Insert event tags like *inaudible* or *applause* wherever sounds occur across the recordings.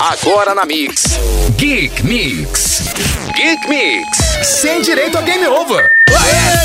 Agora na Mix. Geek Mix. Geek Mix. Sem direito a game over.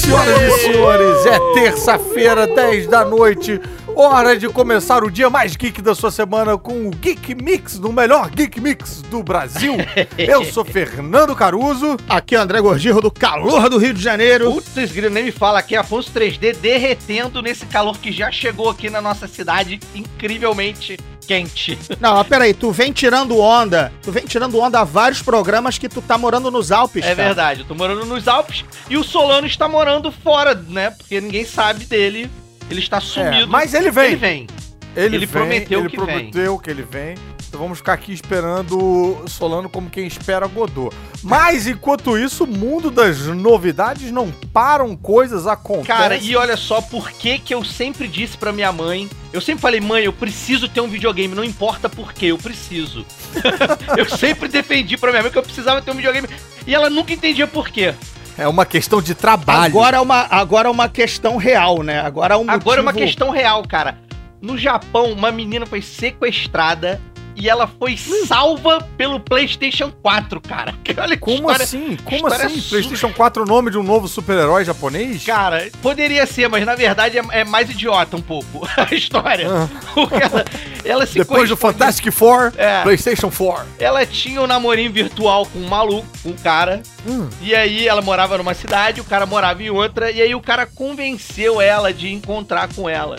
Senhoras e senhores, é terça-feira, 10 da noite. Hora de começar o dia mais geek da sua semana com o Geek Mix, no melhor Geek Mix do Brasil. Eu sou Fernando Caruso. Aqui é o André Gordirro, do calor do Rio de Janeiro. Putz, grilo, nem me fala aqui, Afonso 3D derretendo nesse calor que já chegou aqui na nossa cidade, incrivelmente quente. Não, mas peraí, tu vem tirando onda, tu vem tirando onda há vários programas que tu tá morando nos Alpes, É cara. verdade, eu tô morando nos Alpes e o Solano está morando fora, né? Porque ninguém sabe dele. Ele está sumido. É, mas ele vem. Ele vem. Ele, Ele vem, prometeu ele que prometeu que ele vem. Então vamos ficar aqui esperando Solano como quem espera Godot. Mas enquanto isso, o mundo das novidades não param, coisas acontecem. Cara, e olha só por que que eu sempre disse pra minha mãe. Eu sempre falei, mãe, eu preciso ter um videogame, não importa por quê, eu preciso. *laughs* eu sempre defendi pra minha mãe que eu precisava ter um videogame. E ela nunca entendia por quê. é uma questão de trabalho. Agora é, uma, agora é uma questão real, né? Agora é um Agora é uma motivo- questão real, cara. No Japão, uma menina foi sequestrada e ela foi salva pelo PlayStation 4, cara. *laughs* Olha que Como história- assim? Como assim? su- PlayStation 4 é o nome de um novo super-herói japonês? Cara, poderia ser, mas na verdade é, é mais idiota um pouco *laughs* a história. Ah. Porque ela, ela se Depois do Fantastic Four, É. PlayStation 4. Ela tinha um namorinho virtual com um maluco, com um cara. Hum. E aí ela morava numa cidade, o cara morava em outra. E aí o cara convenceu ela de encontrar com ela.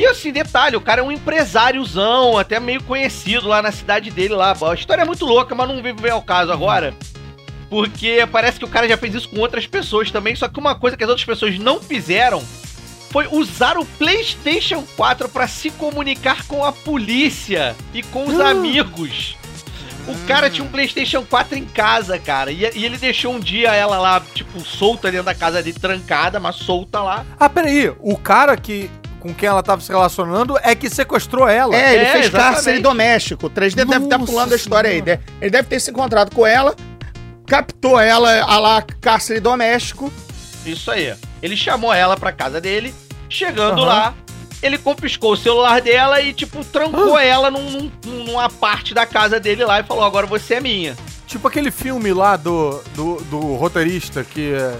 E assim, detalhe, o cara é um empresáriozão, até meio conhecido lá na cidade dele lá. A história é muito louca, mas não vem ao caso agora. Porque parece que o cara já fez isso com outras pessoas também. Só que uma coisa que as outras pessoas não fizeram foi usar o PlayStation 4 pra se comunicar com a polícia e com os amigos. O cara tinha um PlayStation 4 em casa, cara. E, e ele deixou um dia ela lá, tipo, solta dentro da casa dele, trancada, mas solta lá. Ah, peraí. O cara que, com quem ela tava se relacionando é que sequestrou ela. É, ele É, fez exatamente. cárcere doméstico. O 3D deve estar Nossa pulando a história aí. Senhora. né? Ele deve ter se encontrado com ela, captou ela a lá cárcere doméstico. Isso aí. Ele chamou ela pra casa dele. Chegando Aham. lá, ele confiscou o celular dela e, tipo, trancou ela num- num- numa parte da casa dele lá e falou: agora você é minha. Tipo aquele filme lá do, do, do roteirista que, é-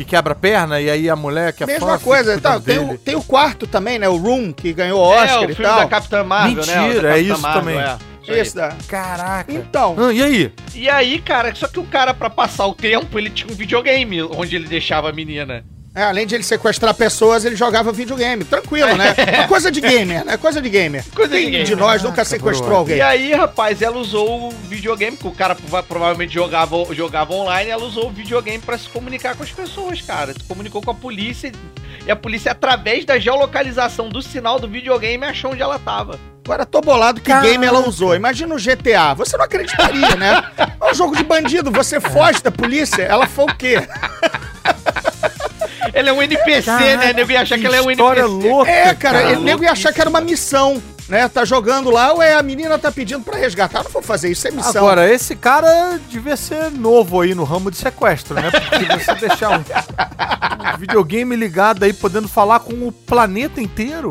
que quebra a perna e aí a mulher que é Mesma fã coisa. Tá, tem, o, tem o quarto também, né? O Room, que ganhou é, Oscar o e tal. da Capitã Marvel, né? Mentira, O da é isso Marvel, também. é. Isso da... Caraca. Então, Ah, e aí? E aí, cara, só que o cara, pra passar o tempo, ele tinha um videogame onde ele deixava a menina. É, além de ele sequestrar pessoas, ele jogava videogame. Tranquilo, né? Uma *laughs* coisa de gamer, né? Coisa de gamer. Coisa de Quem gamer. de nós nunca Caraca, sequestrou bro. alguém? E aí, rapaz, ela usou o videogame, que o cara prova- provavelmente jogava, jogava online, ela usou o videogame pra se comunicar com as pessoas, cara. Se comunicou com a polícia e a polícia, através da geolocalização do sinal do videogame, achou onde ela tava. Agora tô bolado que Caraca. game ela usou. Imagina o GTA. Você não acreditaria, né? É um jogo de bandido, você foge da polícia. Ela foi o quê? Ela é um NPC, Caraca, né? Nego ia achar que ela é um história NPC. louca, É, cara, cara. ele nego ia achar que era uma missão, né? Tá jogando lá, ué, a menina tá pedindo pra resgatar. Eu não vou fazer isso, é missão. Agora, esse cara devia ser novo aí no ramo de sequestro, né? Porque você deixar um, um videogame ligado aí, podendo falar com o planeta inteiro.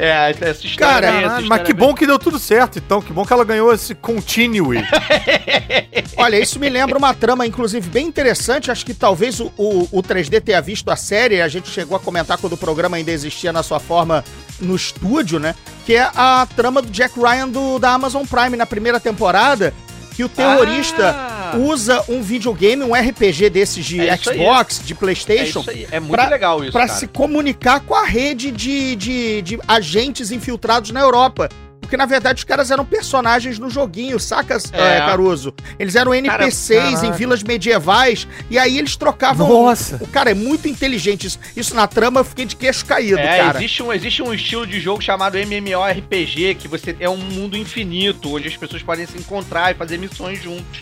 É, essa história Cara, bem, essa Caralho, história mas que bem- bom que deu tudo certo, então. Que bom que ela ganhou esse continue. *laughs* Olha, isso me lembra uma trama, inclusive, bem interessante. Acho que talvez o, o, o 3D tenha visto a série. A gente chegou a comentar quando o programa ainda existia na sua forma no estúdio, né? Que é a trama do Jack Ryan do, da Amazon Prime na primeira temporada. Que o terrorista Ah! usa um videogame, um RPG desses de É. Xbox, de É PlayStation. aí, é muito pra- legal isso, Pra cara. se comunicar com a rede de, de, de agentes infiltrados na Europa. Porque, na verdade, os caras eram personagens no joguinho, sacas, É. eh, Caruso? Eles eram NPCs em caraca. vilas medievais, e aí eles trocavam... Nossa. O cara é muito inteligente. Isso, isso na trama eu fiquei de queixo caído, É, cara. existe um, existe um estilo de jogo chamado MMORPG, que você é um mundo infinito, onde as pessoas podem se encontrar e fazer missões juntos.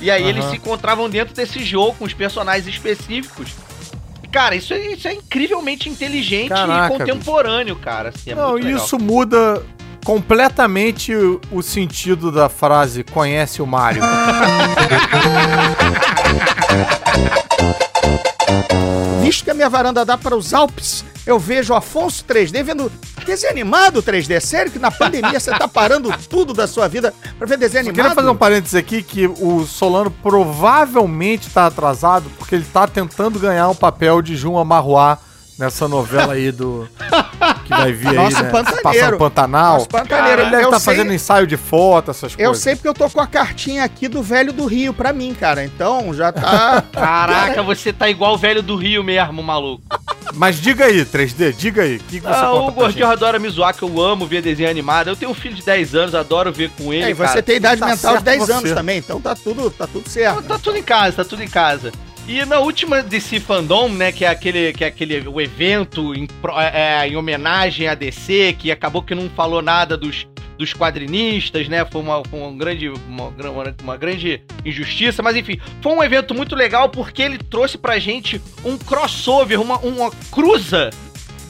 E aí Aham. eles se encontravam dentro desse jogo com os personagens específicos. Cara, isso é, isso é incrivelmente inteligente Caraca, e contemporâneo, cara. assim, é Não, muito legal. isso muda completamente o, o sentido da frase conhece o Mario. *laughs* visto que a minha varanda dá para os Alpes, eu vejo o Afonso 3D vendo desenho animado 3D. Sério que na pandemia você tá parando tudo da sua vida pra ver desenho Só animado? queria fazer um parênteses aqui que o Solano provavelmente tá atrasado porque ele tá tentando ganhar o papel de Juma Marruá nessa novela aí do. que vai vir Nosso aí, né? Pantaneiro. Passar no Pantanal. Nosso Pantaneiro. Ele deve Eu estar sei- fazendo ensaio de foto, essas Eu coisas. sei porque eu tô com a cartinha aqui do velho do Rio pra mim, cara. Então já tá. *laughs* Caraca, você tá igual o velho do Rio mesmo, maluco. Mas diga aí, 3D, diga aí. O que, que você Ah, conta o Gordinho adora me zoar, que eu amo ver desenho animado. Eu tenho um filho de 10 anos, adoro ver com ele. É, e você cara. tem idade tá mental de certo 10 você. anos também, então tá tudo, tá tudo certo. Tá tudo em casa, tá tudo em casa. E na última DC Fandom, né, que é aquele, que é aquele o evento em, pro- é, em homenagem à DC, que acabou que não falou nada dos, dos quadrinistas, né, foi uma, uma grande, uma, gra- uma, uma grande injustiça, mas enfim, foi um evento muito legal porque ele trouxe pra gente um crossover, uma, uma cruza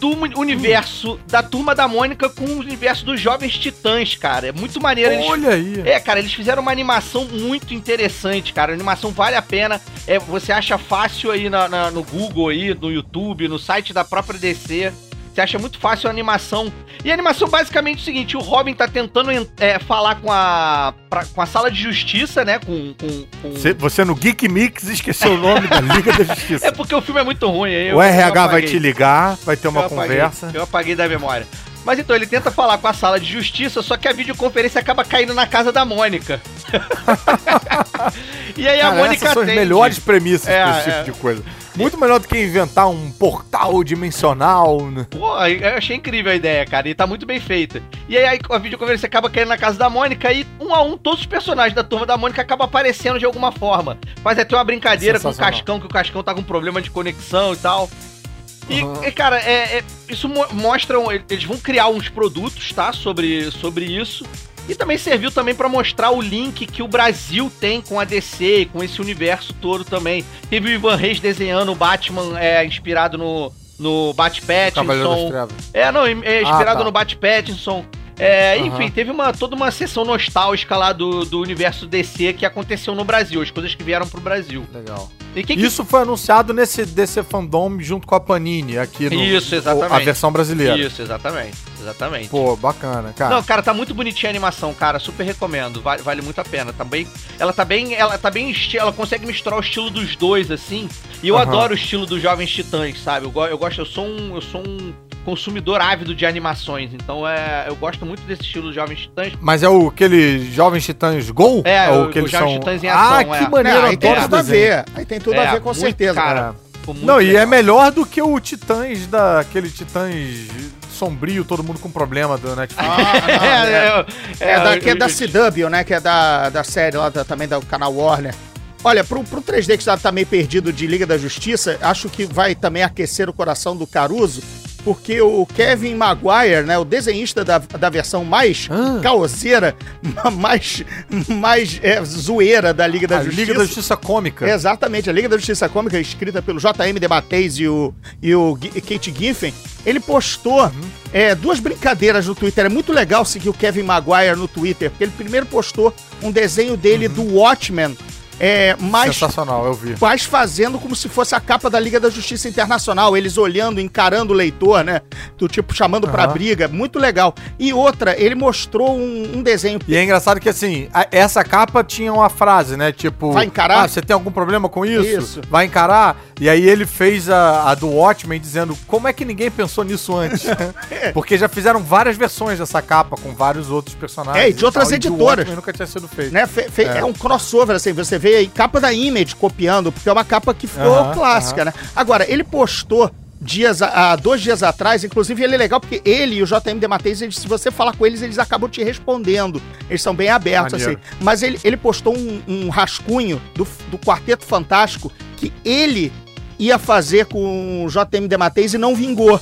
do uni- universo da Turma da Mônica com o universo dos Jovens Titãs, cara. É muito maneiro. Eles Olha aí. é, cara, eles fizeram uma animação muito interessante, cara. A animação vale a pena. É, você acha fácil aí na- na- no Google, aí, no YouTube, no site da própria DC. Você acha muito fácil a animação. E a animação basicamente é o seguinte: o Robin tá tentando en- é, falar com a, pra- com a sala de justiça, né? Com. com- com- Você, você no Geek Mix esqueceu o nome da Liga da Justiça. *laughs* É porque o filme é muito ruim. eu- o RH vai apaguei. te ligar, vai ter uma eu apaguei. conversa. Eu apaguei da memória. Mas então, ele tenta falar com a sala de justiça, só que a videoconferência acaba caindo na casa da Mônica. *laughs* *laughs* e aí a Cara, Mônica essas são as atende. melhores premissas É, pra esse tipo é. de coisa. Muito melhor do que inventar um portal dimensional. né? Pô, eu achei incrível a ideia, cara, e tá muito bem feita. E aí a videoconferência acaba caindo na casa da Mônica e um a um todos os personagens da turma da Mônica acabam aparecendo de alguma forma. Faz até uma brincadeira com o. Cascão, que o Cascão tá com problema de conexão e tal. E, Uhum. cara, é, é- isso mo- mostra. Eles vão criar uns produtos, tá? Sobre, sobre isso. E também serviu também pra mostrar o link que o Brasil tem com a DC e com esse universo todo também. Teve o Ivan Reis desenhando o Batman é, inspirado no, no Bat Pattinson. É, não, é inspirado Ah, tá. no Bat Pattinson. É, Aham. Enfim, teve uma, toda uma sessão nostálgica lá do, do universo DC que aconteceu no Brasil, as coisas que vieram pro Brasil. Legal. E quem que Isso foi anunciado nesse DC Fandom junto com a Panini aqui no. Isso, exatamente. A versão brasileira. Isso, exatamente. Exatamente. Pô, bacana, cara. Não, cara, tá muito bonitinha a animação, cara. Super recomendo. Vale, vale muito a pena. Tá bem, ela tá bem. Ela tá bem. Ela consegue misturar o estilo dos dois, assim. E eu Aham. adoro o estilo dos Jovens Titãs, sabe? Eu, eu gosto, eu sou um. Eu sou um consumidor ávido de animações. Então é. Eu gosto muito desse estilo dos Jovens Titãs. Mas é o aquele Jovens Titãs Gol? É, o o- que eles Jovens são. Titãs em ah, ação, que é. maneiro, Não, aí tem adoro tudo a ver. Aí tem tudo É, a ver com muito, certeza. cara. Muito Não, e é legal. melhor do que o Titãs da. aquele Titãs sombrio, todo mundo com problema do Netflix. Ah, não, *laughs* é. é, É, da, que é da CW, né? Que é da, da série lá da- também do canal Warner. Olha, pro, pro 3D que já tá meio perdido de Liga da Justiça, acho que vai também aquecer o coração do Caruso, porque o Kevin Maguire, né, o desenhista da, da versão mais Ah. caoseira, *laughs* mais, mais é, zoeira da Liga da a Justiça. Liga da Justiça Cômica. Exatamente, a Liga da Justiça Cômica, escrita pelo JM Debateis e o, e o Kate Giffen, ele postou é, duas brincadeiras no Twitter. É muito legal seguir o Kevin Maguire no Twitter, porque ele primeiro postou um desenho dele do Watchmen, é, mais Sensacional, eu vi. quase fazendo como se fosse a capa da Liga da Justiça Internacional, eles olhando, encarando o leitor, né? Do tipo, chamando pra Aham. briga, muito legal. E outra, ele mostrou um, um desenho E é engraçado que assim, a- essa capa tinha uma frase, né? Tipo, Vai encarar? Ah, você tem algum problema com isso? Isso. Vai encarar? E aí ele fez a, a do Watchmen dizendo como é que ninguém pensou nisso antes? *laughs* Porque já fizeram várias versões dessa capa com vários outros personagens. É, e de outras tal, editoras. Watchmen nunca tinha sido feito. né? fe- fe- é. É. um crossover, assim, você vê aí capa da Image copiando, porque é uma capa que ficou Aham, clássica, né? Agora, ele postou dias, a- há dois dias atrás, inclusive ele é legal porque ele e o JM Dematez, eles, se você falar com eles, eles acabam te respondendo. Eles são bem abertos, Maneiro. assim. Mas ele, ele postou um, um rascunho do, do Quarteto Fantástico que ele ia fazer com o JM Dematez e não vingou.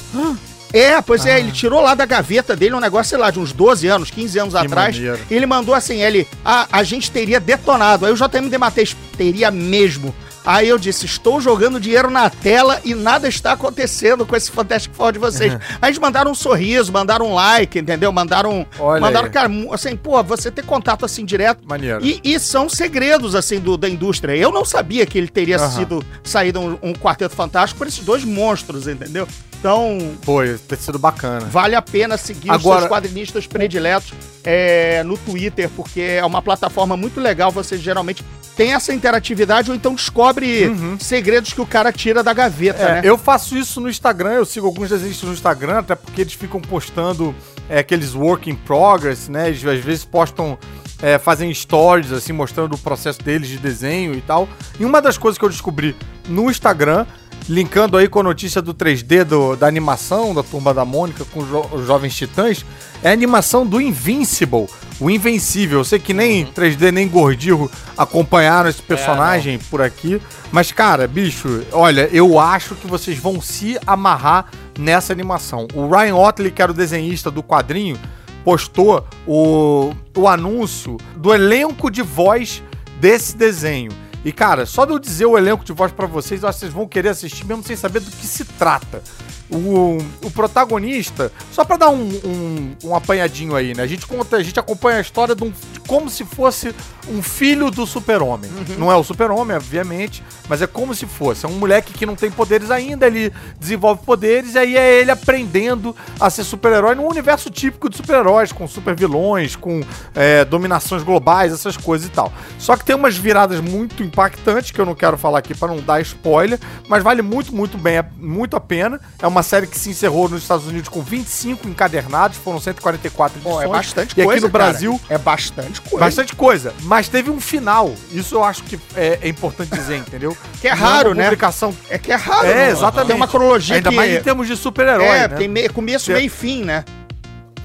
É, pois é, ele tirou lá da gaveta dele um negócio, sei lá, de uns 12 anos, 15 anos Que atrás. maneiro. Ele mandou assim, ele, a, a gente teria detonado. Aí o JM Dematez teria mesmo. Aí eu disse, estou jogando dinheiro na tela e nada está acontecendo com esse Fantastic Four de vocês. Aí eles mandaram um sorriso, mandaram um like, entendeu? Mandaram, Olha mandaram, aí. cara, assim, pô, você ter contato assim direto. Maneiro. E, e são segredos, assim, do, da indústria. Eu não sabia que ele teria Aham. sido, saído um, um Quarteto Fantástico por esses dois monstros, entendeu? Então, Foi, ter sido bacana. Vale a pena seguir Agora- os seus quadrinistas prediletos é, no Twitter, porque é uma plataforma muito legal. Você geralmente tem essa interatividade ou então descobre segredos que o cara tira da gaveta, Uhum. É, né? Eu faço isso no Instagram, eu sigo alguns desenhistas no Instagram, até porque eles ficam postando é, aqueles work in progress, né? Eles às vezes postam, é, fazem stories, assim, mostrando o processo deles de desenho e tal. E uma das coisas que eu descobri no Instagram, linkando aí com a notícia do 3D do- da animação da Turma da Mônica com os, jo- os Jovens Titãs, é a animação do Invincible, o Invencível. Eu sei que nem 3D nem Gordillo acompanharam esse personagem por aqui, mas cara, bicho, olha, eu acho que vocês vão se amarrar nessa animação. O Ryan Otley, que era o desenhista do quadrinho, postou o, o anúncio do elenco de voz desse desenho. E, cara, só de eu dizer o elenco de voz pra vocês, eu acho que vocês vão querer assistir mesmo sem saber do que se trata. O, o protagonista, só pra dar um, um, um apanhadinho aí, né? A gente conta, a gente acompanha a história de, um, de como se fosse um filho do super-homem. Não é o super-homem, obviamente, mas é como se fosse. É um moleque que não tem poderes ainda, ele desenvolve poderes, e aí é ele aprendendo a ser super-herói num universo típico de super-heróis, com super-vilões, com é, dominações globais, essas coisas e tal. Só que tem umas viradas muito impactantes que eu não quero falar aqui pra não dar spoiler, mas vale muito, muito bem, muito a pena. É uma série que se encerrou nos Estados Unidos com 25 encadernados, foram 144 edições. Pô, é bastante e coisa, aqui no cara. Brasil É bastante coisa. Bastante coisa, mas teve um final. Isso eu acho que é, é importante dizer, entendeu? *laughs* Que é Não raro, uma né? Publicação. É que é raro. É, né? exatamente. Tem uma cronologia Ainda que... mais em termos de super-herói, É, né? tem me- começo, Tem- meio e fim, né?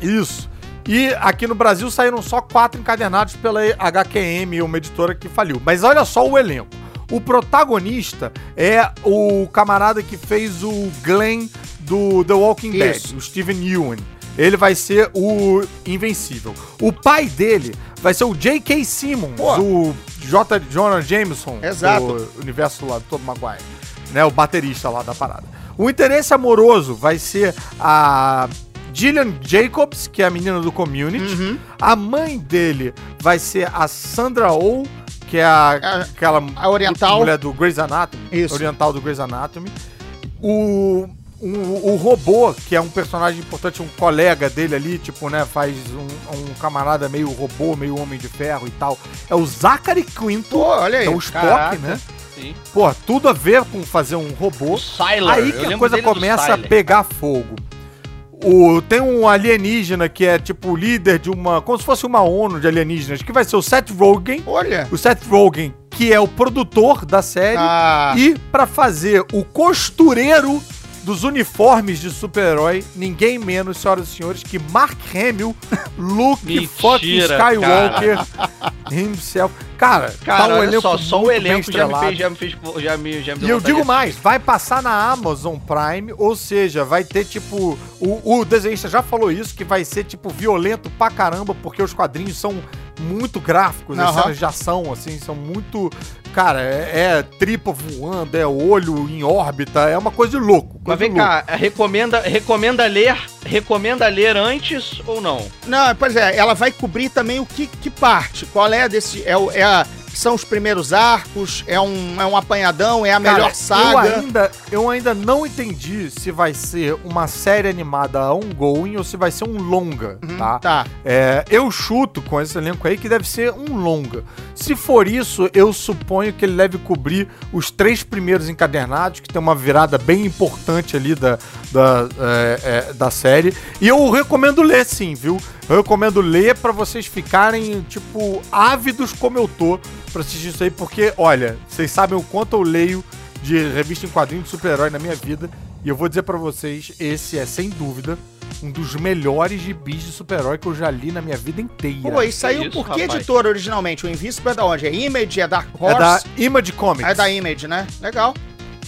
Isso. E aqui no Brasil saíram só quatro encadernados pela HQM, uma editora que faliu. Mas olha só o elenco. O protagonista é o camarada que fez o Glenn do The Walking Isso. Dead, o Steven Yeun. Ele vai ser o Invencível. O pai dele vai ser o J.K. Simmons, Pô. o J. Jonah Jameson Exato. do universo lá do Tom Maguire. Né, o baterista lá da parada. O interesse amoroso vai ser a Gillian Jacobs, que é a menina do Community. Uhum. A mãe dele vai ser a Sandra Oh, que é a, A- aquela a oriental. mulher do Grey's Anatomy. Isso. Oriental do Grey's Anatomy. O, o, o robô, que é um personagem importante, um colega dele ali, tipo, né, faz um, um camarada meio robô, meio homem de ferro e tal. É o Zachary Quinto, Pô, olha aí. que é o Spock, Caraca. né? Sim. Pô, tudo a ver com fazer um robô. O Sylar. Aí que a coisa começa a pegar fogo. O, tem um alienígena que é tipo líder de uma. como se fosse uma ONU de alienígenas, que vai ser o Seth Rogen. Olha. O Seth Rogen, que é o produtor da série. Ah, E pra fazer o costureiro dos uniformes de super-herói, ninguém menos, senhoras e senhores, que Mark Hamill, *laughs* Luke Mentira, fucking Skywalker himself. Cara, Cara, tá um olha elenco só, só o elenco já me fez, já me fez, já me, já me E eu digo mais, vai passar na Amazon Prime, ou seja, vai ter tipo. O, o desenhista já falou isso, que vai ser tipo violento pra caramba, porque os quadrinhos são muito gráficos, as Aham. cenas de ação, assim, são muito. Cara, é, é tripa voando, é olho em órbita, é uma coisa de louco. Mas coisa vem de louco. cá, recomenda, recomenda ler, recomenda ler antes ou não? Não, pois é, ela vai cobrir também o que, que parte. Qual é desse. É, o- é a, são os primeiros arcos, é um, é um apanhadão, é a Cara, melhor Eu saga. ainda, eu ainda não entendi se vai ser uma série animada ongoing ou se vai ser um longa, tá? Tá. É, eu chuto com esse elenco aí que deve ser um longa. Se for isso, eu suponho que ele deve cobrir os três primeiros encadernados, que tem uma virada bem importante ali da, da, é, é, da série. E eu recomendo ler sim, viu? Eu recomendo ler pra vocês ficarem, tipo, ávidos como eu tô pra assistir isso aí, porque, olha, vocês sabem o quanto eu leio de revista em quadrinhos de super-herói na minha vida. E eu vou dizer pra vocês, esse é, sem dúvida, um dos melhores gibis de super-herói que eu já li na minha vida inteira. Pô, e saiu isso, por que rapaz? editora originalmente? O Invincible é da onde? É Image? É Dark é Horse? da Image Comics. É da Image, né? Legal.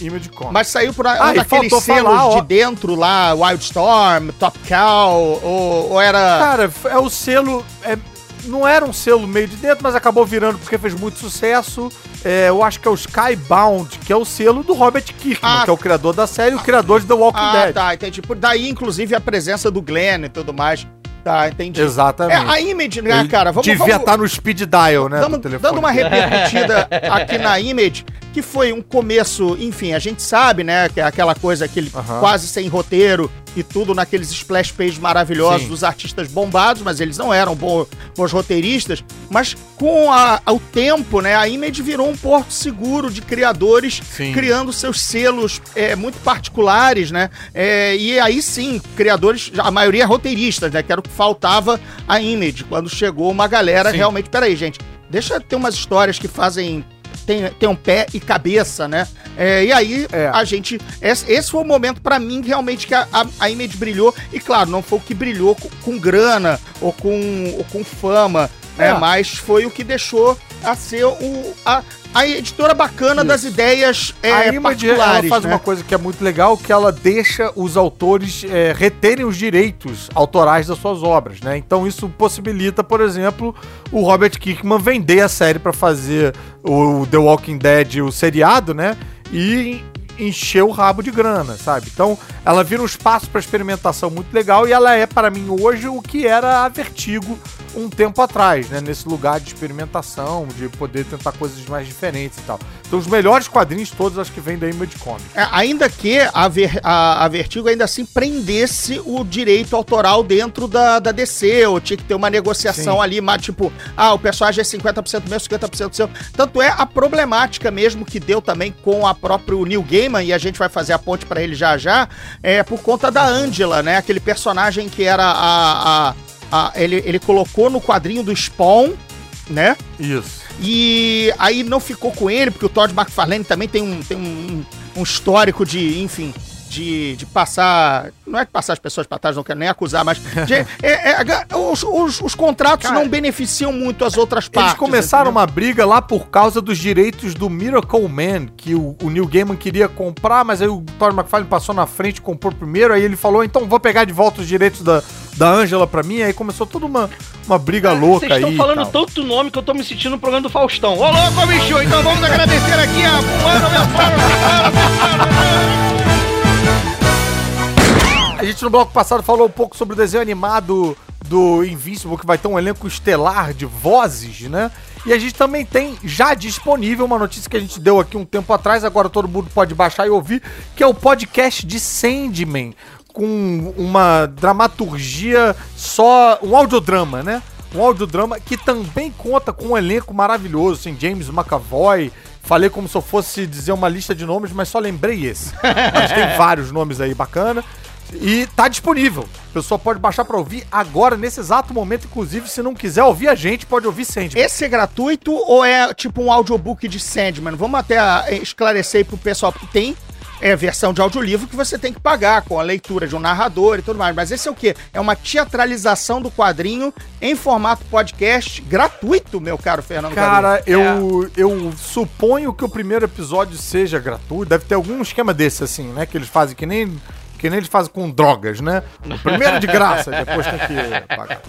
Image Comics. Mas saiu por Ah, um e daqueles selos falar, ó. de dentro lá, Wildstorm, Top Cow, ou, ou era... Cara, é o selo. É, não era um selo meio de dentro, mas acabou virando porque fez muito sucesso. É, eu acho que é o Skybound, que é o selo do Robert Kirkman, Ah. que é o criador da série e o criador de The Walking Ah, Dead. tá, entendi. Por daí, inclusive, a presença do Glenn e tudo mais. Tá, entendi. É, Exatamente. a Image, né, cara? Vamos, devia vamos, estar no speed dial, né? telefone. dando uma repercutida *laughs* aqui na Image, que foi um começo, enfim, a gente sabe, né, que é aquela coisa, aquele Aham. quase sem roteiro e tudo naqueles splash pages maravilhosos Sim. dos artistas bombados, mas eles não eram bo- bons roteiristas, mas com a- o tempo, né, a Image virou um porto seguro de criadores Sim. criando seus selos é, muito particulares, né, É, e aí sim, criadores, a maioria roteiristas, né, que era o que faltava a Image, quando chegou uma galera Sim. realmente, peraí, gente, deixa eu ter umas histórias que fazem tem, tem um pé e cabeça, né? É, e aí É. a gente. Esse, esse foi o momento pra mim realmente que a, a, a Image brilhou. E claro, não foi o que brilhou com, com grana ou com, ou com fama, né? É. Mas foi o que deixou a ser o, a, a editora bacana Isso. das ideias é, a Image ela faz né? uma coisa que é muito legal, que ela deixa os autores é, reterem os direitos autorais das suas obras, né? Então isso possibilita, por exemplo, o Robert Kirkman vender a série pra fazer o The Walking Dead, o seriado, né? E encher o rabo de grana, sabe? Então, ela vira um espaço pra experimentação muito legal e ela é para mim hoje o que era a Vertigo um tempo atrás, né? Nesse lugar de experimentação, de poder tentar coisas mais diferentes e tal. Então, os melhores quadrinhos todos acho que vêm da Image Comics. É, ainda que a, Ver- a- a Vertigo ainda assim prendesse o direito autoral dentro da, da DC, ou tinha que ter uma negociação Sim. ali, mas tipo, ah, o personagem é 50% meu, 50% seu. Tanto é a problemática mesmo que deu também com a próprio Neil Gaiman, e a gente vai fazer a ponte pra ele já já, é por conta da Angela, né? Aquele personagem que era a. a- a- ele, ele colocou no quadrinho do Spawn, né? Isso. E aí não ficou com ele, porque o Todd McFarlane também tem um, tem um, um histórico de, enfim, de, de passar. Não é que passar as pessoas pra trás, não quero nem acusar, mas. *laughs* de- é- é, os, os- os contratos Cara, não beneficiam muito as outras partes. Eles começaram entendeu? uma briga lá por causa dos direitos do Miracle Man, que o, o Neil Gaiman queria comprar, mas aí o Todd McFarlane passou na frente e comprou primeiro, aí ele falou, então vou pegar de volta os direitos da, da Angela pra mim, aí começou toda uma, uma briga louca Vocês aí. estão e falando tanto nome que eu tô me sentindo no programa do Faustão. Ô louco, bicho! Então vamos agradecer aqui a Mano A gente no bloco passado falou um pouco sobre o desenho animado do Invincible, que vai ter um elenco estelar de vozes, né? E a gente também tem já disponível uma notícia que a gente deu aqui um tempo atrás, agora todo mundo pode baixar e ouvir, que é o podcast de Sandman, com uma dramaturgia só, um audiodrama, né? Um audiodrama que também conta com um elenco maravilhoso, assim, James McAvoy. Falei como se eu fosse dizer uma lista de nomes, mas só lembrei esse. *laughs* Mas tem vários nomes aí bacana. E tá disponível. A pessoa pode baixar pra ouvir agora, nesse exato momento. Inclusive, se não quiser ouvir a gente, pode ouvir Sandman. Esse é gratuito ou é tipo um audiobook de Sandman? Vamos até ah, esclarecer aí pro pessoal, porque tem é, versão de audiolivro que você tem que pagar com a leitura de um narrador e tudo mais. Mas esse é o quê? É uma teatralização do quadrinho em formato podcast gratuito, meu caro Fernando. Cara, eu, eu suponho que o primeiro episódio seja gratuito. Deve ter algum esquema desse, assim, né? Que eles fazem que nem, que nem eles fazem com drogas, né? O primeiro é de graça, depois tem que pagar.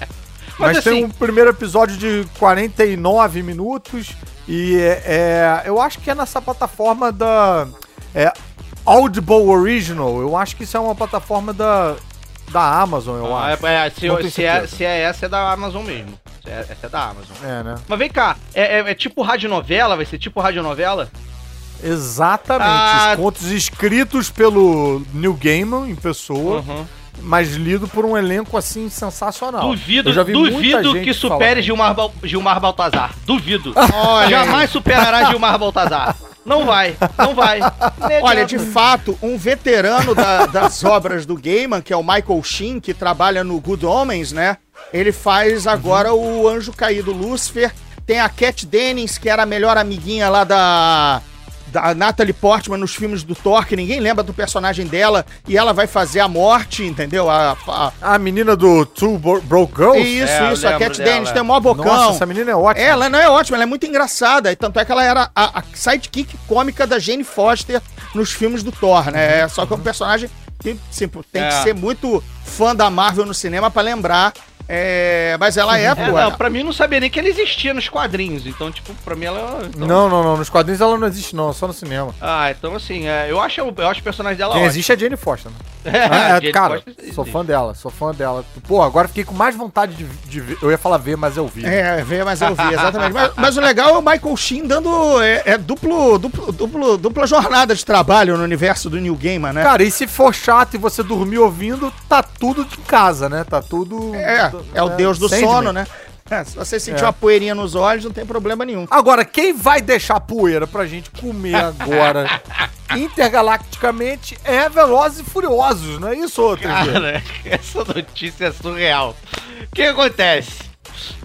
Mas, Mas tem assim- um primeiro episódio de 49 minutos e é, é- eu acho que é nessa plataforma da é, Audible Original. Eu acho que isso é uma plataforma da, da Amazon, eu Ah, acho. é, é, se, se é, se é essa, é da Amazon mesmo. É- essa é da Amazon. É, né? Mas vem cá, é, é- é tipo radionovela? Vai ser tipo radionovela? Exatamente. Ah. Os contos escritos pelo Neil Gaiman em pessoa, Uhum. mas lido por um elenco assim sensacional. Duvido, duvido que falar. supere Gilmar, Gilmar Baltazar. Duvido. Olha. *laughs* Jamais superará Gilmar Baltazar. Não vai, não vai. Olha, de fato, um veterano da- das obras do Gaiman, que é o Michael Sheen, que trabalha no Good Homens, né? Ele faz agora o Anjo Caído Lúcifer. Tem a Cat Dennings, que era a melhor amiguinha lá da, da Natalie Portman nos filmes do Thor, que ninguém lembra do personagem dela, e ela vai fazer a morte, entendeu? A, a- A menina do Two Bro- Broke Girls? isso, É, isso, a Cat é. tem o maior bocão. Nossa, essa menina é ótima. Ela não é ótima, ela é muito engraçada. E tanto é que ela era a, a sidekick cômica da Jane Foster nos filmes do Thor, né? Só que é um personagem que assim, tem É. que ser muito fã da Marvel no cinema pra lembrar É, mas ela é, *laughs* É, pô. não, pra mim não sabia nem que ela existia nos quadrinhos. Então, tipo, pra mim ela. então- Não, não, não. Nos quadrinhos ela não existe, não. Só no cinema. Ah, então assim, é, eu acho eu acho o personagem dela Quem ótimo. existe é a Jane Foster, né? É, É, Jane cara, sou fã dela, sou fã dela. Pô, agora fiquei com mais vontade de, de ver. Eu ia falar ver, mas eu vi. É, veio, mas eu vi, exatamente. Mas, mas o legal é o Michael Sheen dando é, é duplo, duplo, duplo, dupla jornada de trabalho no universo do New Gamer, né? Cara, e se for chato e você dormir ouvindo, tá tudo de casa, né? Tá tudo. É, é o né? deus do sono, né? É, se você sentir É. uma poeirinha nos olhos, não tem problema nenhum. Agora, quem vai deixar poeira pra gente comer agora *laughs* intergalacticamente é Velozes e Furiosos, não é isso, outro? Cara, *laughs* essa notícia é surreal. O que acontece?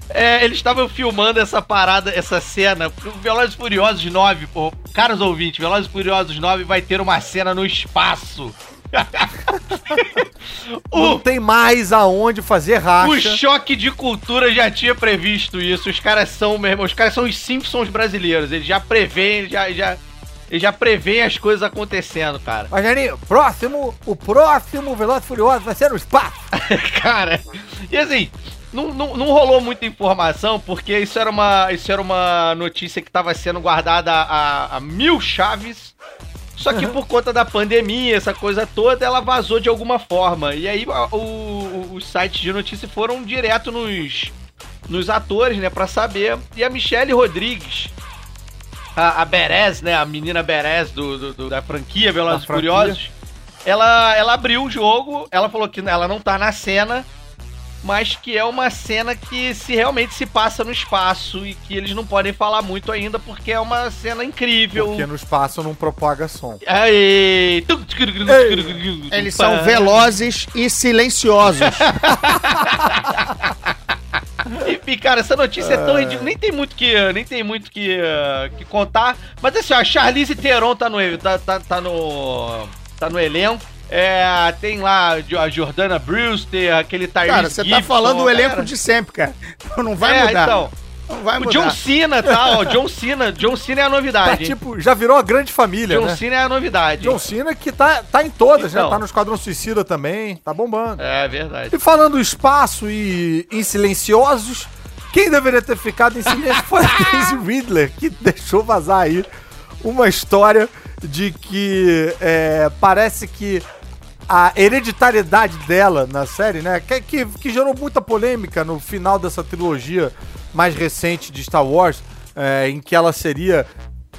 É, eles estavam filmando essa parada, essa cena. Velozes e Furiosos 9, pô, caros ouvintes, Velozes e Furiosos 9 vai ter uma cena no espaço. Não o, tem mais aonde fazer o racha. choque de cultura já tinha previsto isso. Os caras são, meu irmão, os caras são os Simpsons brasileiros. Eles já preveem, já, já, eles já preveem as coisas acontecendo, cara. Rogerinho, próximo, o próximo Velozes e Furiosos vai ser no espaço. *laughs* Cara, e assim, não, não, não rolou muita informação, porque isso era uma, isso era uma notícia que estava sendo guardada a, a mil chaves. Só que por conta da pandemia, essa coisa toda, ela vazou de alguma forma. E aí o- o- os sites de notícia foram direto nos, nos atores, né, pra saber. E a Michelle Rodrigues, a, a Berez, né, a menina Berez do, do- do- da franquia Velozes. Furiosos, ela, ela abriu o jogo, ela falou que ela não tá na cena, mas que é uma cena que se realmente se passa no espaço e que eles não podem falar muito ainda porque é uma cena incrível. Porque no espaço não propaga som. Aí, Eles são velozes e silenciosos. *laughs* E, cara, essa notícia é tão ridícula, nem tem muito que, nem tem muito que, que contar. Mas assim, ó, a Charlize Theron tá no, tá, tá, tá no, tá no elenco. É, tem lá a Jordana Brewster, aquele Tyrese Cara, você tá falando o elenco cara. de sempre, cara. Então não vai é, mudar. então. Não vai O mudar. John Cena, tá? ó, John Cena, John Cena é a Tá, novidade. hein? tipo, já virou a grande família, John né? Cena é a novidade. John Cena que tá, tá em todas, Então. né? Tá no Esquadrão Suicida também, tá bombando. É verdade. E falando espaço e em silenciosos, quem deveria ter ficado em silêncio foi a *laughs* Daisy Ridler, que deixou vazar aí uma história de que é, parece que a hereditariedade dela na série, né, que, que, que gerou muita polêmica no final dessa trilogia mais recente de Star Wars, é, em que ela seria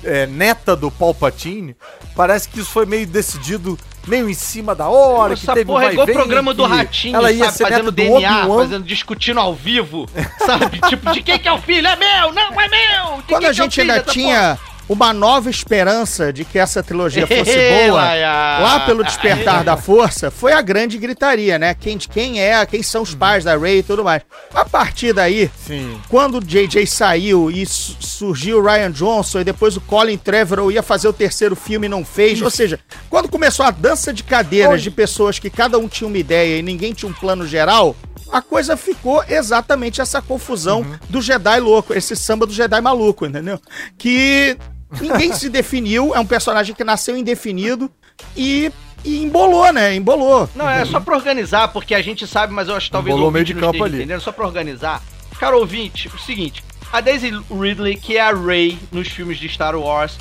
é, neta do Palpatine, parece que isso foi meio decidido meio em cima da hora, que Essa teve um porra é igual o programa do que Ratinho, ela ia sabe? ser Fazendo DNA, fazendo, discutindo ao vivo, sabe? tipo, de quem que é o filho? É meu! Não, é meu! De Quando quem a que é o gente filho ainda tinha uma nova esperança de que essa trilogia *laughs* fosse boa, lá pelo Despertar da Força, foi a grande gritaria, né? Quem, de quem é, quem são os pais da Ray e tudo mais. A partir daí, Sim. quando o JJ saiu e su- surgiu o Ryan Johnson e depois o Colin Trevorrow ia fazer o terceiro filme e não fez, ou seja, quando começou a dança de cadeiras Oi. de pessoas que cada um tinha uma ideia e ninguém tinha um plano geral, a coisa ficou exatamente essa confusão do Jedi louco, esse samba do Jedi maluco, entendeu? Que ninguém se definiu, é um personagem que nasceu indefinido e, e embolou, né? Embolou. Não, é só pra organizar, porque a gente sabe, mas eu acho que talvez Bolou o meio de não campo esteja ali. entendendo. Só pra organizar. Cara, ouvinte, o seguinte. A Daisy Ridley, que é a Rey nos filmes de Star Wars,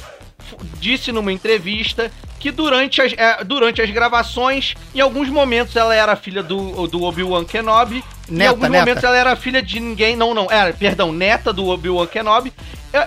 disse numa entrevista que durante as, é, durante as gravações, em alguns momentos ela era filha do, do Obi-Wan Kenobi, em Neta, alguns neta. momentos ela era filha de ninguém, não, não, era, perdão, neta do Obi-Wan Kenobi,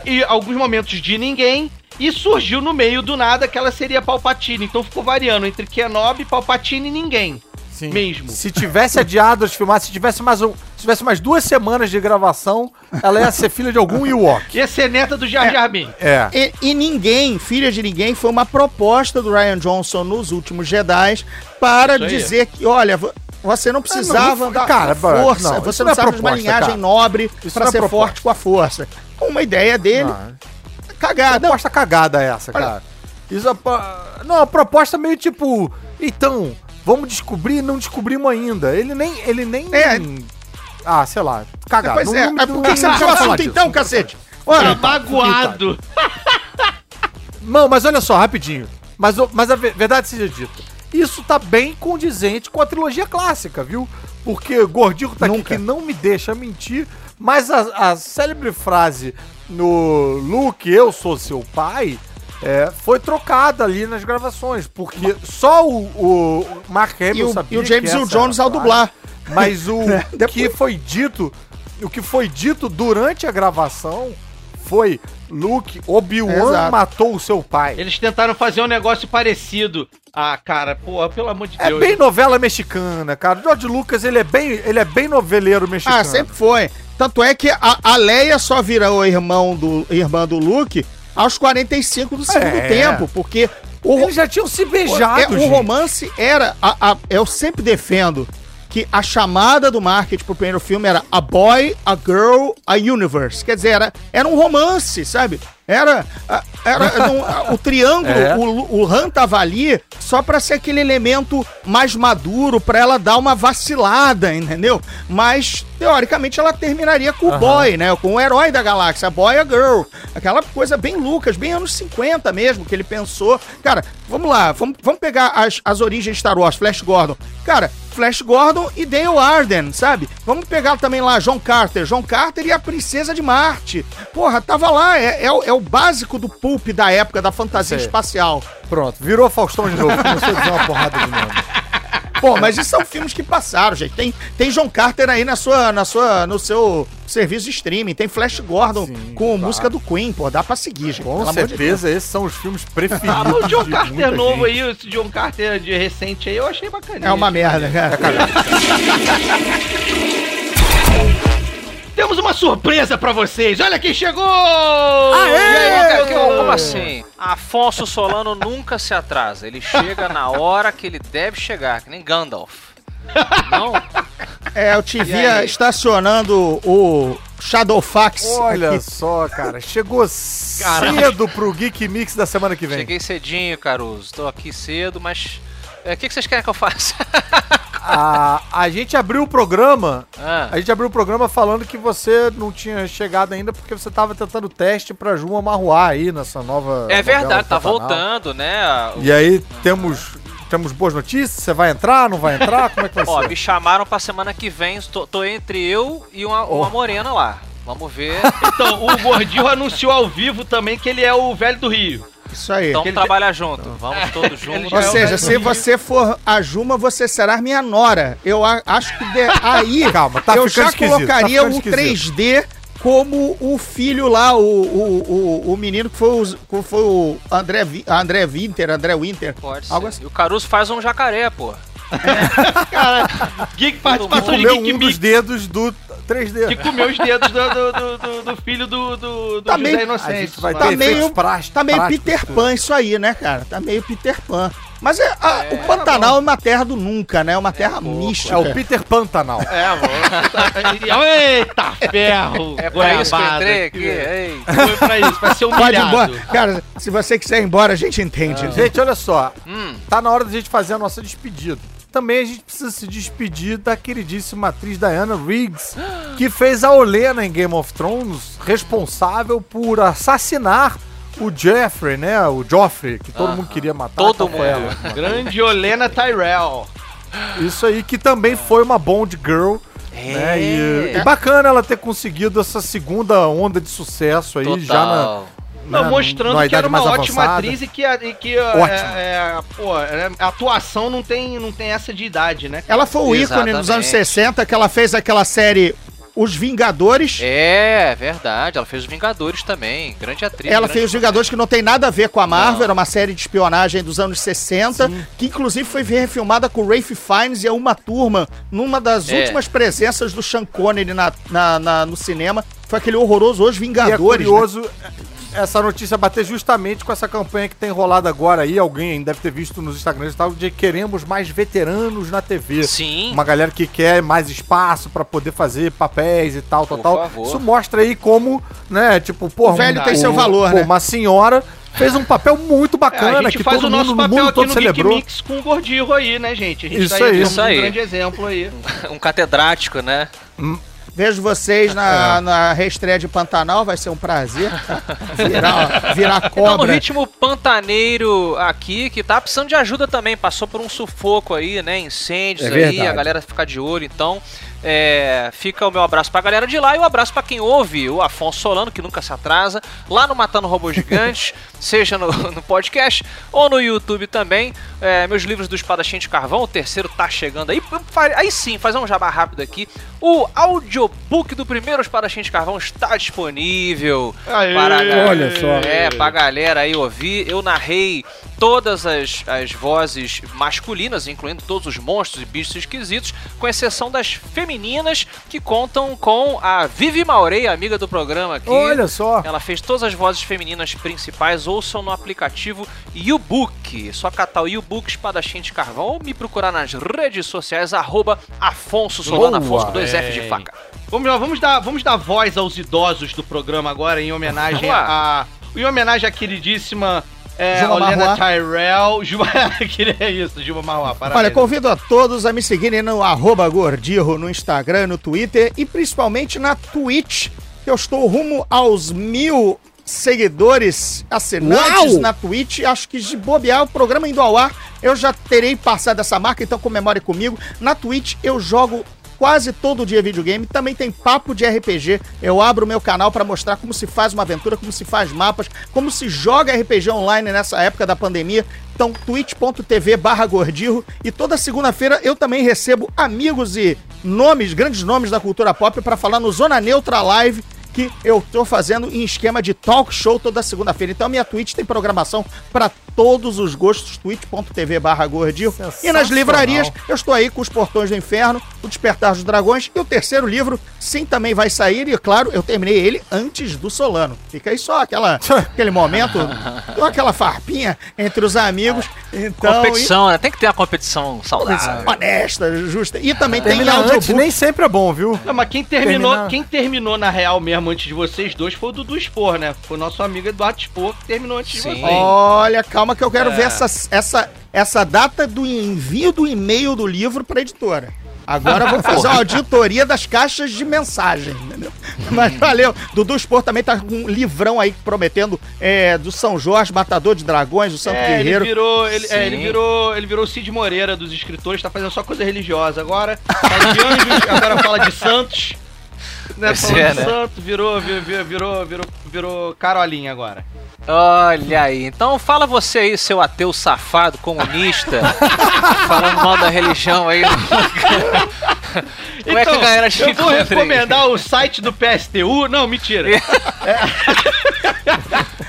e, e alguns momentos de ninguém, e surgiu no meio do nada que ela seria Palpatine, então ficou variando entre Kenobi, Palpatine e ninguém. Sim. Mesmo. Se tivesse adiado as filmagens, se tivesse mais um, se tivesse mais duas semanas de gravação, ela ia ser filha de algum Ewok. Ia ser neta do Jar Jar Binks. É. E, e ninguém, filha de ninguém, foi uma proposta do Ryan Johnson nos últimos Jedi para dizer que, olha, vo- você não precisava não, da cara, força, não, você não não é precisava de uma proposta, linhagem cara. nobre para não é ser proposta. forte com a força. Uma ideia dele, Não, cagada. proposta cagada essa, Olha- cara. Isso é Não, a proposta meio tipo, então, vamos descobrir, não descobrimos ainda. Ele nem, ele nem É. Ah, sei lá, cagado. Pois é, não- mas por não- que você não o assunto disso. então, cacete? Olha, Tá magoado. *laughs* Não, mas olha só, rapidinho. Mas, o- mas a ve- verdade seja dita. isso tá bem condizente com a trilogia clássica, viu? Porque Gordinho tá aqui Nunca. que não me deixa mentir, mas a, a célebre frase no Luke, eu sou seu pai, é, foi trocada ali nas gravações, porque só o, o Mark Hamill E o, sabia e o James que Earl essa Jones ao dublar. Mas o *laughs* Né? Que foi dito, o que foi dito durante a gravação foi Luke, Obi-Wan matou o seu pai. Eles tentaram fazer um negócio parecido. Ah, cara, pô, pelo amor de É Deus. bem novela mexicana, cara. O George Lucas, ele é bem, ele é bem noveleiro mexicano. Ah, sempre foi. Tanto é que a, a Leia só virou irmão do, irmã do Luke aos 45 do segundo É. tempo, porque o, Eles já tinham se beijado, é, o romance era. a- a- eu sempre defendo que a chamada do marketing pro primeiro filme era A Boy, a Girl, a Universe. Quer dizer, era, era um romance, sabe? Era, era *laughs* a- o triângulo, É. o, o Han tava ali só pra ser aquele elemento mais maduro, pra ela dar uma vacilada, entendeu? Mas, teoricamente, ela terminaria com o boy, né? Com o herói da galáxia, a boy, a girl. Aquela coisa bem Lucas, bem anos 50 mesmo, que ele pensou. Cara, vamos lá, vamos, vamos pegar as, as origens de Star Wars, Flash Gordon. Cara, Flash Gordon e Dale Arden, sabe? Vamos pegar também lá John Carter. John Carter e a Princesa de Marte. Porra, tava lá, é, é, o- é o básico do pulp da época da fantasia Sei. espacial. Pronto, virou Faustão de novo. Começou a dizer uma porrada de nome. Pô, mas isso são filmes que passaram, gente. Tem, tem John Carter aí na sua, na sua, no seu serviço de streaming. Tem Flash Gordon Sim, com claro. música do Queen, pô. Dá pra seguir, gente. Com pelo amor de certeza, esses são os filmes preferidos. Ah, o John Carter novo gente. aí, esse John Carter de recente aí, eu achei bacana. É uma merda, cara. *laughs* Temos uma surpresa pra vocês. Olha quem chegou! Aí, Aê! como assim? Afonso Solano nunca se atrasa. Ele chega na hora que ele deve chegar, que nem Gandalf. Não? É, eu te via estacionando o Shadowfax. Olha aqui. só, cara. Chegou cedo pro Geek Mix da semana que vem. Cheguei cedinho, Caruso. Tô aqui cedo, mas. É, O que, que vocês querem que eu faça? *laughs* A, a gente abriu o programa. Ah, A gente abriu o programa falando que você não tinha chegado ainda porque você tava tentando teste pra Juma Marruá aí nessa nova. é verdade, tá Pantanal. voltando, né? E aí temos, temos boas notícias? Você vai entrar, não vai entrar? Como é que vai Ó, ser? me chamaram pra semana que vem. Tô, tô entre eu e uma, uma Oh. morena lá. Vamos ver. *laughs* Então, o Gordinho anunciou ao vivo também que ele é o velho do Rio. Isso aí. Então ele trabalhar junto. Vamos todos juntos. Ou é seja, se você for a Juma, você será minha nora. Eu a- acho que de- aí *laughs* Calma, tá eu já esquisito, tá colocaria ficando o esquisito. 3D como o filho lá, o, o, o, o menino que foi, o- que foi o André, André Winter, André Winter. Pode ser. Algo assim. E o Caruso faz um jacaré, pô. *laughs* Geek participação de Geek um dos dedos do Que 3D. comeu os dedos do, do, do- do- do filho do, do, do Tá José meio- A Inocente. gente vai Tá meio, prás- tá meio práticos, Peter tudo. Pan isso aí, né, cara? Tá meio Peter Pan. Mas é, a- É, o Pantanal é uma terra do nunca, né? É uma terra pouco. mística. É o Peter Pantanal. É, amor. Eita, ferro! É pra isso que eu entrei aqui. Ei. Foi pra isso, pra ser Pode ir humilhado. embora. Cara, se você quiser ir embora, a gente entende. né? Gente, olha só. Hum. Tá na hora da gente fazer a nossa despedida. Também a gente precisa se despedir da queridíssima atriz Diana Riggs, que fez a Olena em Game of Thrones, responsável por assassinar o Jeffrey, né? O Joffrey, que todo Aham. mundo queria matar. Todo mundo. ela. Grande Olena Tyrell. Isso aí, que também foi uma Bond Girl. Né? E, e bacana ela ter conseguido essa segunda onda de sucesso aí, Total. já na. Não, né, mostrando numa que era uma ótima avançada. atriz e que, a- e que é, é, pô, é, a atuação não tem, não tem essa de idade, né? Ela foi o ícone nos anos Exatamente. 60, que ela fez aquela série Os Vingadores. É, verdade. Ela fez os Vingadores também. Grande atriz. Ela grande fez Os Vingadores, que não tem nada a ver com a Marvel, Não. era uma série de espionagem dos anos 60, que inclusive foi refilmada com o Rafe Fiennes e a Uma Turma, numa das É. últimas presenças do Sean Connery na, na- na- no cinema. Foi aquele horroroso Os E é Vingadores. né? Essa notícia bater justamente com essa campanha que tem rolado agora aí. Alguém deve ter visto nos Instagrams e tal, de queremos mais veteranos na TV. Sim. Uma galera que quer mais espaço pra poder fazer papéis e tal, tal, Por tal. favor. Isso mostra aí como, né, tipo, porra, O velho um- tem seu um- valor, pô, né? Uma senhora fez um papel muito É, bacana a gente que faz todo o mundo nosso no papel mundo aqui todo no Geek celebrou. Mix com o Gordirro aí, né, gente? A gente Isso tá aí. Isso aí. um grande exemplo aí. *laughs* Um catedrático, né? Vejo vocês na, na reestreia de Pantanal, vai ser um prazer. Virar, virar Então, no cobra. ritmo pantaneiro aqui, que tá precisando de ajuda também, passou por um sufoco aí, né? Incêndios É aí, a galera fica de olho, então. É, fica o meu abraço pra galera de lá e o abraço pra quem ouve, o Afonso Solano, que nunca se atrasa, lá no Matando Robôs *laughs* Gigantes, seja no, no podcast ou no YouTube também. É, meus livros do Espadachim de Carvão, o terceiro tá chegando aí. Aí sim, fazer um jabá rápido aqui. O audiobook do primeiro Espadachim de Carvão está disponível. Aê! para a galera- Olha só. É, pra galera aí ouvir. Eu narrei todas as, as vozes masculinas, incluindo todos os monstros e bichos esquisitos, com exceção das femininas, que contam com a Vivi Maurei, amiga do programa aqui. Olha só. Ela fez todas as vozes femininas principais, ouçam no aplicativo YouBook. Só catar o YouBook Espadachim de Carvão ou me procurar nas redes sociais, arroba Afonso Solano. Afonso com dois F de faca. Vamos lá, vamos dar, vamos dar voz aos idosos do programa agora, em homenagem a. Em homenagem à queridíssima é, Juma Olena Marruá. Tyrell. *laughs* Juma, que é isso, Juma Marruá, parabéns. Olha, convido a todos a me seguirem no arroba Gordirro no Instagram, no Twitter e principalmente na Twitch, que eu estou rumo aos mil seguidores assinantes Uau! na Twitch. Acho que de bobear o programa indo ao ar, eu já terei passado essa marca, então comemore comigo. Na Twitch eu jogo quase todo dia videogame. Também tem papo de RPG. Eu abro o meu canal para mostrar como se faz uma aventura, como se faz mapas, como se joga RPG online nessa época da pandemia. Então, twitch.tv barra Gordirro. E toda segunda-feira eu também recebo amigos e nomes, grandes nomes da cultura pop para falar no Zona Neutra Live que eu tô fazendo em esquema de talk show toda segunda-feira. Então, minha Twitch tem programação para todos os gostos, twitch.tv barra Gordirro. E nas livrarias, eu estou aí com Os Portões do Inferno, O Despertar dos Dragões e o terceiro livro, sim, também vai sair. E, claro, eu terminei ele antes do Solano. Fica aí só aquela, *laughs* aquele momento, aquela farpinha entre os amigos. Então, competição, né? Tem que ter uma competição e- saudável. honesta, justa. E também tem Terminar antes nem sempre é bom, viu? Não, mas quem terminou, Terminar. quem terminou na real mesmo antes de vocês dois foi o Dudu Spor, né? Foi o nosso amigo Eduardo Spor que terminou antes de Sim. vocês. Olha, calma que eu quero É. ver essa, essa, essa data do envio do e-mail do livro para editora. Agora eu vou fazer uma *laughs* auditoria das caixas de mensagem, entendeu? Mas valeu. Dudu Spor também tá com um livrão aí prometendo é, do São Jorge, Matador de Dragões, do Santo É, ele Guerreiro. virou, ele, é, ele virou, ele virou o Cid Moreira dos escritores, tá fazendo só coisa religiosa agora. Fala de anjos, agora fala de santos. Né, Pois é, né? santo, virou, virou, virou, virou, virou, Carolinha agora. Olha aí, então fala você aí, seu ateu safado, comunista, *laughs* falando mal da religião aí. Como é que a galera te Então, eu vou encontra aí? recomendar o site do PSTU. Não, mentira. *laughs*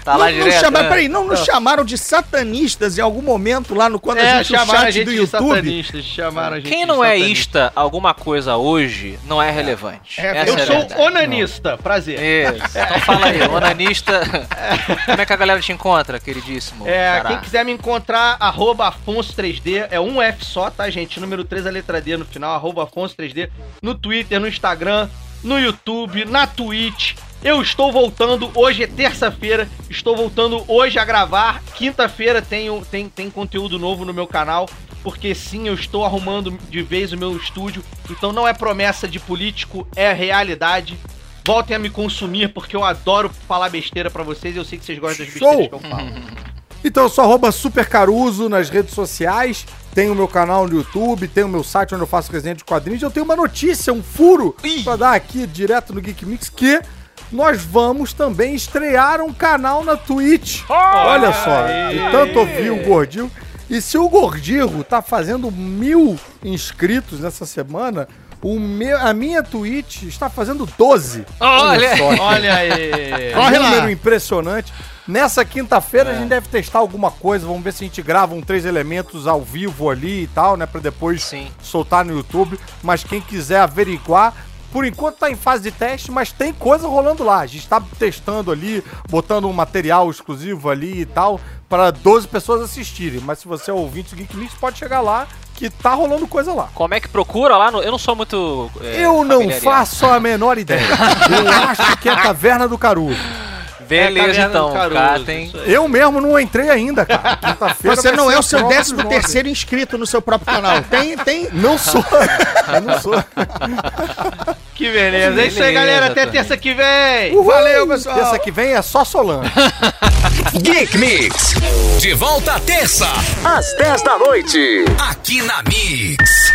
Tá lá não, não direto. chama- né? Peraí, não nos chamaram de satanistas em algum momento lá no quando a É, gente o chamaram a chat gente do de YouTube. satanistas. Chamaram a gente Quem de não é satanista. ista alguma coisa hoje não é relevante. É, Essa Eu é a sou onanista, prazer. Isso. Então fala aí, *laughs* onanista. Como é que a galera te encontra, queridíssimo? É, quem quiser me encontrar, arroba Afonso3D, é um F só, tá, gente? Número 3, a letra D no final, arroba Afonso3D, no Twitter, no Instagram, no YouTube, na Twitch. Eu estou voltando, hoje é terça-feira, estou voltando hoje a gravar. Quinta-feira tem, tem, tem conteúdo novo no meu canal, porque sim, eu estou arrumando de vez o meu estúdio. Então não é promessa de político, é realidade. Voltem a me consumir, porque eu adoro falar besteira pra vocês e eu sei que vocês gostam das besteiras Show! que eu falo. *laughs* Então eu sou arroba supercaruso nas redes sociais. Tem o meu canal no YouTube, tem o meu site onde eu faço resenha de quadrinhos. Eu tenho uma notícia, um furo, pra dar aqui direto no Geek Mix, que nós vamos também estrear um canal na Twitch. Olha só, de tanto ouvir o Gordinho. E se o Gordirro tá fazendo mil inscritos nessa semana, o meu, a minha Twitch está fazendo 12. Olha! só. Olha aí. Corre um lá. número impressionante. Nessa quinta-feira a gente deve testar alguma coisa. Vamos ver se a gente grava um três elementos ao vivo ali e tal, né? Pra depois Sim. soltar no YouTube. Mas quem quiser averiguar, por enquanto tá em fase de teste, mas tem coisa rolando lá. A gente tá testando ali, botando um material exclusivo ali e tal, para 12 pessoas assistirem. Mas se você é ouvinte do Geek Mix, pode chegar lá que tá rolando coisa lá. Como é que procura lá? No... Eu não sou muito. é, Eu não faço a menor ideia. *laughs* Eu acho que é Taverna do Caruso. Beleza, É, do então. Caruso, Catem. Eu mesmo não entrei ainda, cara. *laughs* Quinta-feira Você não é o seu próprio 13 nome. terceiro inscrito no seu próprio canal. Tem, tem, Não sou. Eu *laughs* não sou. Que beleza. É isso aí, Beleza, galera. Até terça que vem. Valeu, pessoal. Essa que vem é só Solange. *laughs* Geek Mix. De volta à terça, às 10 da noite. Aqui na Mix.